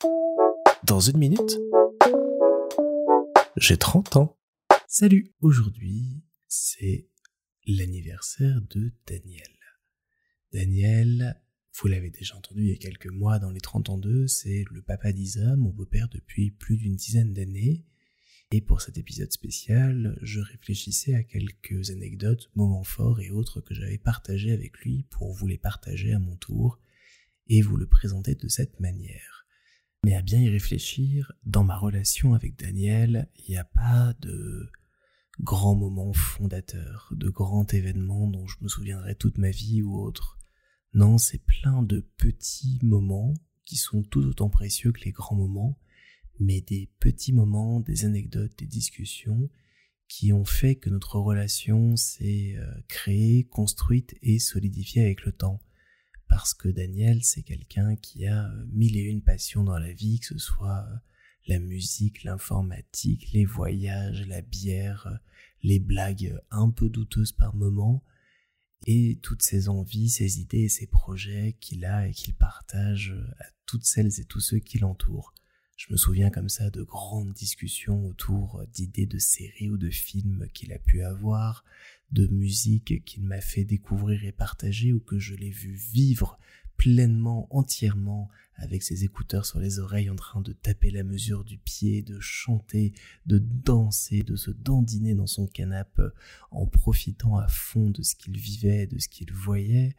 Dans une minute, j'ai 30 ans. Salut, aujourd'hui, c'est l'anniversaire de Daniel. Daniel, vous l'avez déjà entendu il y a quelques mois dans les 30 ans 2, c'est le papa d'Isa, mon beau-père depuis plus d'une dizaine d'années. Et pour cet épisode spécial, je réfléchissais à quelques anecdotes, moments forts et autres que j'avais partagés avec lui pour vous les partager à mon tour et vous le présenter de cette manière. Mais à bien y réfléchir, dans ma relation avec Daniel, il n'y a pas de grands moments fondateurs, de grands événements dont je me souviendrai toute ma vie ou autre. Non, c'est plein de petits moments qui sont tout autant précieux que les grands moments, mais des petits moments, des anecdotes, des discussions qui ont fait que notre relation s'est euh, créée, construite et solidifiée avec le temps. Parce que Daniel, c'est quelqu'un qui a euh, mille et une passions dans la vie, que ce soit euh, la musique, l'informatique, les voyages, la bière, les blagues un peu douteuses par moments, et toutes ses envies, ses idées et ses projets qu'il a et qu'il partage à toutes celles et tous ceux qui l'entourent. Je me souviens comme ça de grandes discussions autour d'idées de séries ou de films qu'il a pu avoir, de musique qu'il m'a fait découvrir et partager ou que je l'ai vu vivre pleinement, entièrement, avec ses écouteurs sur les oreilles en train de taper la mesure du pied, de chanter, de danser, de se dandiner dans son canapé en profitant à fond de ce qu'il vivait, de ce qu'il voyait.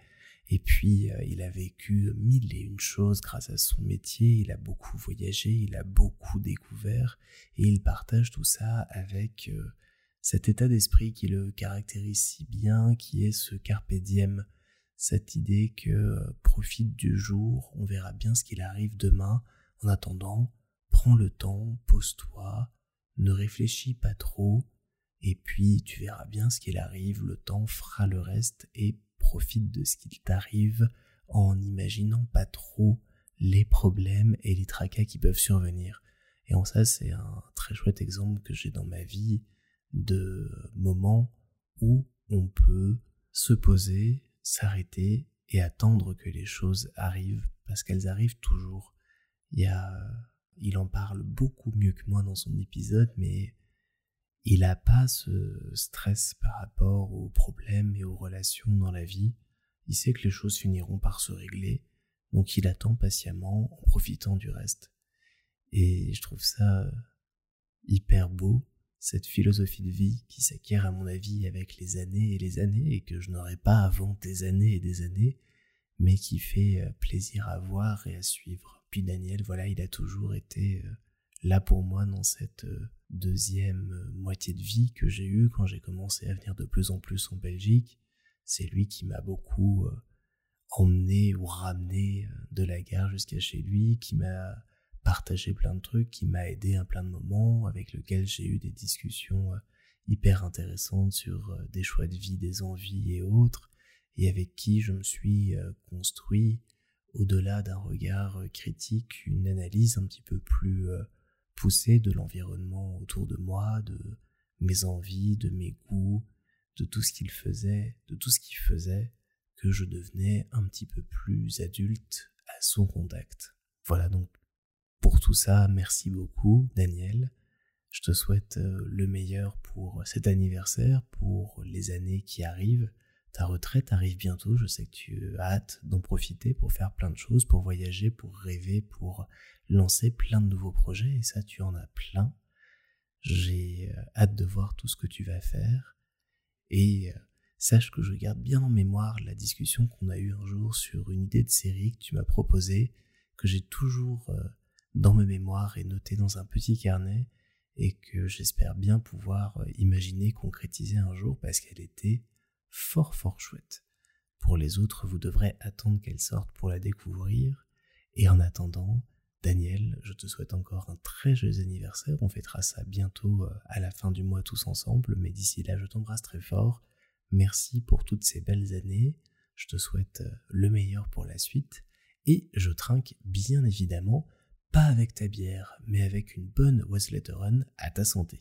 Et puis, euh, il a vécu mille et une choses grâce à son métier, il a beaucoup voyagé, il a beaucoup découvert, et il partage tout ça avec euh, cet état d'esprit qui le caractérise si bien, qui est ce carpe diem, cette idée que euh, profite du jour, on verra bien ce qu'il arrive demain, en attendant, prends le temps, pose-toi, ne réfléchis pas trop, et puis tu verras bien ce qu'il arrive, le temps fera le reste, et profite de ce qu'il t'arrive en n'imaginant pas trop les problèmes et les tracas qui peuvent survenir. Et en ça, c'est un très chouette exemple que j'ai dans ma vie de moments où on peut se poser, s'arrêter et attendre que les choses arrivent parce qu'elles arrivent toujours. Il il en parle beaucoup mieux que moi dans son épisode, mais il n'a pas ce stress par rapport aux problèmes et aux relations dans la vie. Il sait que les choses finiront par se régler, donc il attend patiemment en profitant du reste. Et je trouve ça hyper beau, cette philosophie de vie qui s'acquiert à mon avis avec les années et les années et que je n'aurais pas avant des années et des années, mais qui fait euh, plaisir à voir et à suivre. Puis Daniel, voilà, il a toujours été euh, là pour moi dans cette euh, deuxième euh, moitié de vie que j'ai eue quand j'ai commencé à venir de plus en plus en Belgique. C'est lui qui m'a beaucoup euh, emmené ou ramené de la gare jusqu'à chez lui, qui m'a partagé plein de trucs, qui m'a aidé à plein de moments, avec lequel j'ai eu des discussions hyper intéressantes sur des choix de vie, des envies et autres, et avec qui je me suis construit au-delà d'un regard critique, une analyse un petit peu plus de l'environnement autour de moi, de mes envies, de mes goûts, de tout ce qu'il faisait, de tout ce qu'il faisait, que je devenais un petit peu plus adulte à son contact. Voilà donc pour tout ça, merci beaucoup Daniel. Je te souhaite euh, le meilleur pour cet anniversaire, pour les années qui arrivent. Ta retraite arrive bientôt, je sais que tu as hâte d'en profiter pour faire plein de choses, pour voyager, pour rêver, pour lancer plein de nouveaux projets, et ça tu en as plein. J'ai euh, hâte de voir tout ce que tu vas faire, et euh, sache que je garde bien en mémoire la discussion qu'on a eue un jour sur une idée de série que tu m'as proposée, que j'ai toujours euh, dans mes mémoires et notée dans un petit carnet, et que j'espère bien pouvoir imaginer concrétiser un jour parce qu'elle était fort fort chouette. Pour les autres, vous devrez attendre qu'elle sorte pour la découvrir. Et en attendant, Daniel, je te souhaite encore un très joyeux anniversaire. On fêtera ça bientôt euh, à la fin du mois tous ensemble. Mais d'ici là, je t'embrasse très fort. Merci pour toutes ces belles années. Je te souhaite euh, le meilleur pour la suite. Et je trinque bien évidemment, pas avec ta bière, mais avec une bonne Run à ta santé.